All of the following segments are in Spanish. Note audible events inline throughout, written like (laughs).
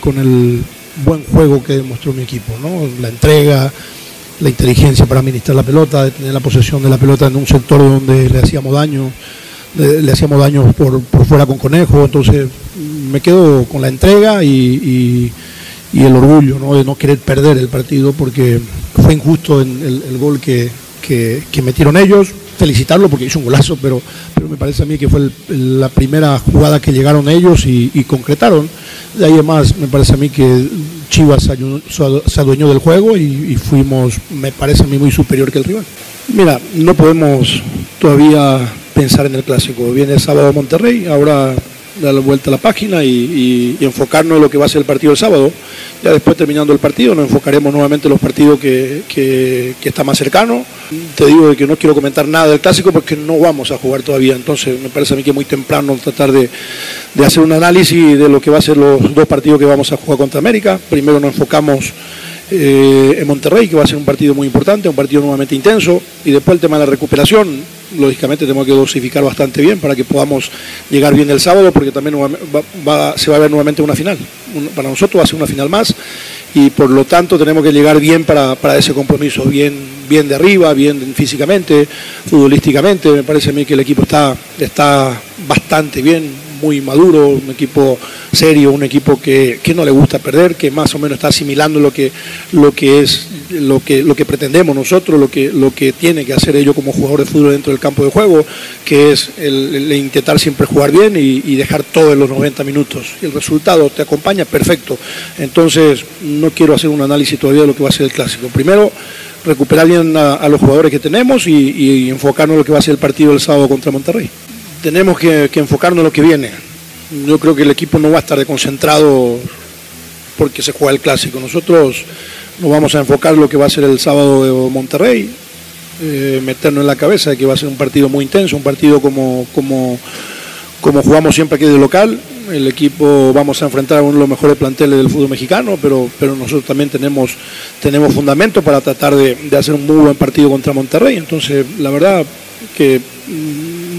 Con el buen juego que demostró mi equipo, ¿no? La entrega, la inteligencia para administrar la pelota, de tener la posesión de la pelota en un sector donde le hacíamos daño, le, hacíamos daño por, por fuera con Conejo, entonces me quedo con la entrega y, el orgullo ¿no? de no querer perder el partido porque fue injusto el, gol que, que- metieron ellos. Felicitarlo porque hizo un golazo, pero, pero me parece a mí que fue el- la primera jugada que llegaron ellos y concretaron. De ahí además me parece a mí que Chivas se adueñó del juego y, y fuimos, me parece a mí, muy superior que el rival. Mira, no podemos todavía pensar en el clásico. Viene el sábado Monterrey, ahora dar vuelta a la página y, enfocarnos en lo que va a ser el partido el sábado. Ya después terminando el partido nos enfocaremos nuevamente en los partidos que, que, que está más cercano. Te digo que no quiero comentar nada del clásico porque no vamos a jugar todavía, entonces me parece a mí que es muy temprano tratar de, de hacer un análisis de lo que va a ser los dos partidos que vamos a jugar contra América. Primero nos enfocamos eh, en Monterrey, que va a ser un partido muy importante, un partido nuevamente intenso, y después el tema de la recuperación, lógicamente tenemos que dosificar bastante bien para que podamos llegar bien el sábado, porque también se va a ver nuevamente una final. Para nosotros va a ser una final más, y por lo tanto tenemos que llegar bien para, para ese compromiso, bien, bien de arriba, bien físicamente, futbolísticamente, me parece a mí que el equipo está, está bastante bien, muy maduro, un equipo serio, un equipo que, que no le gusta perder, que más o menos está asimilando lo que, lo que es lo que, lo que pretendemos nosotros, lo que, lo que tiene que hacer ellos como jugador de fútbol dentro del campo de juego, que es el, el intentar siempre jugar bien y, dejar todo en los 90 minutos. El resultado te acompaña, perfecto. Entonces, no quiero hacer un análisis todavía de lo que va a ser el clásico. Primero, recuperar bien a, los jugadores que tenemos y, y enfocarnos en lo que va a ser el partido del sábado contra Monterrey tenemos que, enfocarnos en lo que viene. Yo creo que el equipo no va a estar desconcentrado porque se juega el clásico. Nosotros nos vamos a enfocar en lo que va a ser el sábado de Monterrey, eh, meternos en la cabeza de que va a ser un partido muy intenso, un partido como, como, como jugamos siempre aquí de local. El equipo vamos a enfrentar a uno de los mejores planteles del fútbol mexicano, pero, pero nosotros también tenemos, tenemos fundamento para tratar de, de hacer un muy buen partido contra Monterrey. Entonces, la verdad que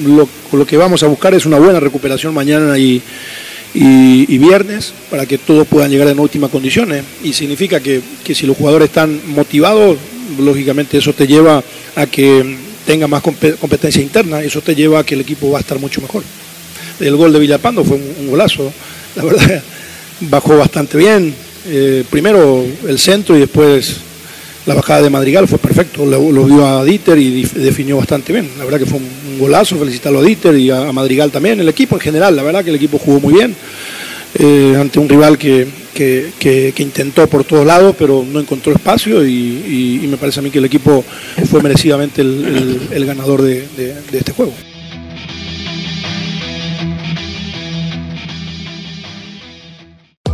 lo, lo que vamos a buscar es una buena recuperación mañana y, y, viernes para que todos puedan llegar en óptimas condiciones. Y significa que, que si los jugadores están motivados, lógicamente eso te lleva a que tenga más compe- competencia interna, eso te lleva a que el equipo va a estar mucho mejor. El gol de Villapando fue un, golazo, la verdad, (laughs) bajó bastante bien. Eh, primero el centro y después la bajada de Madrigal fue perfecto, lo, lo vio a Dieter y definió bastante bien. La verdad que fue un, un golazo, felicitarlo a Dieter y a, Madrigal también, el equipo en general, la verdad que el equipo jugó muy bien. eh, ante un rival que, que, intentó por todos lados, pero no encontró espacio y, me parece a mí que el equipo fue merecidamente el, ganador de este juego.